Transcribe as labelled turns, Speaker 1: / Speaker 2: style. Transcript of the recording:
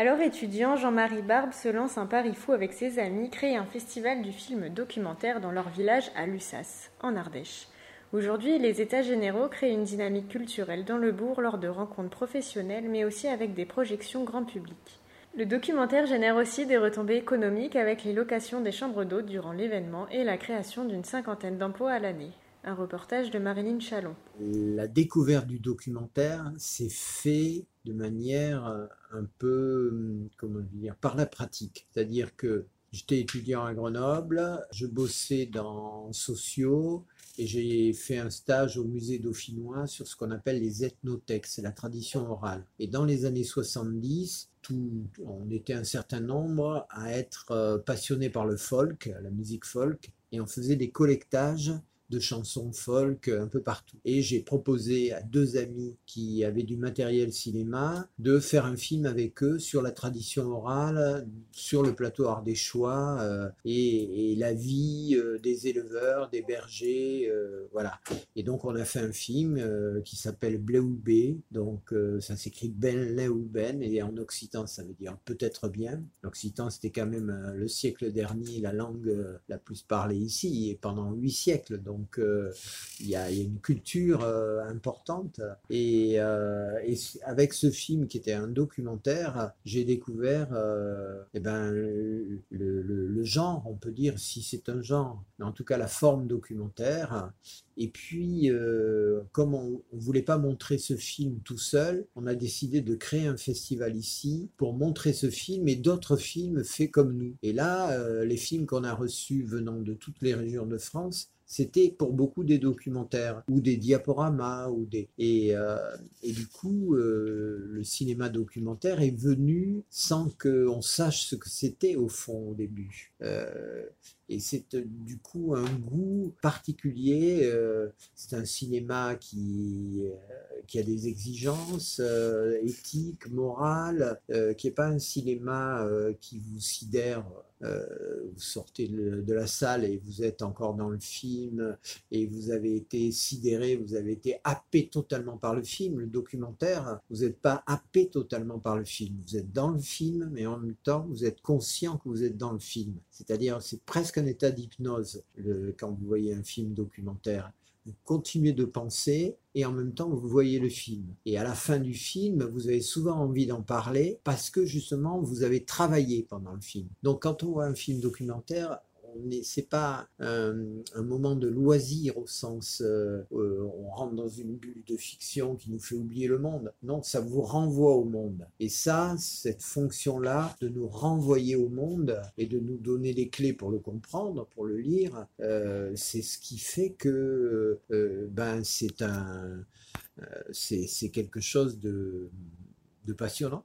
Speaker 1: Alors étudiant, Jean-Marie Barbe se lance un pari fou avec ses amis, créer un festival du film documentaire dans leur village à Lussas, en Ardèche. Aujourd'hui, les États généraux créent une dynamique culturelle dans le bourg lors de rencontres professionnelles, mais aussi avec des projections grand public. Le documentaire génère aussi des retombées économiques avec les locations des chambres d'hôtes durant l'événement et la création d'une cinquantaine d'emplois à l'année. Un reportage de Marilyn Chalon.
Speaker 2: La découverte du documentaire s'est fait de manière euh, un peu, comment dire, par la pratique. C'est-à-dire que j'étais étudiant à Grenoble, je bossais dans sociaux et j'ai fait un stage au musée dauphinois sur ce qu'on appelle les ethnotextes, c'est la tradition orale. Et dans les années 70, tout, on était un certain nombre à être euh, passionnés par le folk, la musique folk, et on faisait des collectages de chansons folk un peu partout. Et j'ai proposé à deux amis qui avaient du matériel cinéma de faire un film avec eux sur la tradition orale, sur le plateau ardéchois euh, et, et, la vie euh, des éleveurs, des bergers, euh, voilà. Et donc on a fait un film euh, qui s'appelle Bleoubé, donc ça s'écrit Ben Ben et en occitan ça veut dire peut-être bien. L'occitan c'était quand même le siècle dernier la langue la plus parlée ici et pendant huit siècles donc donc euh, il y, a une culture euh, importante. Et, euh, avec ce film qui était un documentaire, j'ai découvert eh ben, le, genre, on peut dire si c'est un genre, mais en tout cas la forme documentaire. Et puis, comme on ne voulait pas montrer ce film tout seul, on a décidé de créer un festival ici pour montrer ce film et d'autres films faits comme nous. Et là, les films qu'on a reçus venant de toutes les régions de France, c'était pour beaucoup des documentaires ou des diaporamas ou des et, euh, et du coup euh, le cinéma documentaire est venu sans qu'on sache ce que c'était au fond au début euh, et c'est du coup un goût particulier. C'est un cinéma qui, qui a des exigences éthiques, morales, qui n'est pas un cinéma qui vous sidère. vous sortez de la salle et vous êtes encore dans le film et vous avez été sidéré, vous avez été happé totalement par le film. Le documentaire, vous n'êtes pas happé totalement par le film. Vous êtes dans le film, mais en même temps, vous êtes conscient que vous êtes dans le film. C'est-à-dire, c'est presque un état d'hypnose quand vous voyez un film documentaire. Vous continuez de penser et en même temps vous voyez le film. Et à la fin du film, vous avez souvent envie d'en parler parce que justement vous avez travaillé pendant le film. Donc quand on voit un film documentaire, c'est pas un, un, moment de loisir au sens euh, euh, on rentre dans une bulle de fiction qui nous fait oublier le monde. Non, ça vous renvoie au monde. Et ça, cette fonction-là de nous renvoyer au monde et de nous donner les clés pour le comprendre, pour le lire, euh, c'est ce qui fait que euh, ben c'est euh, quelque chose de passionnant.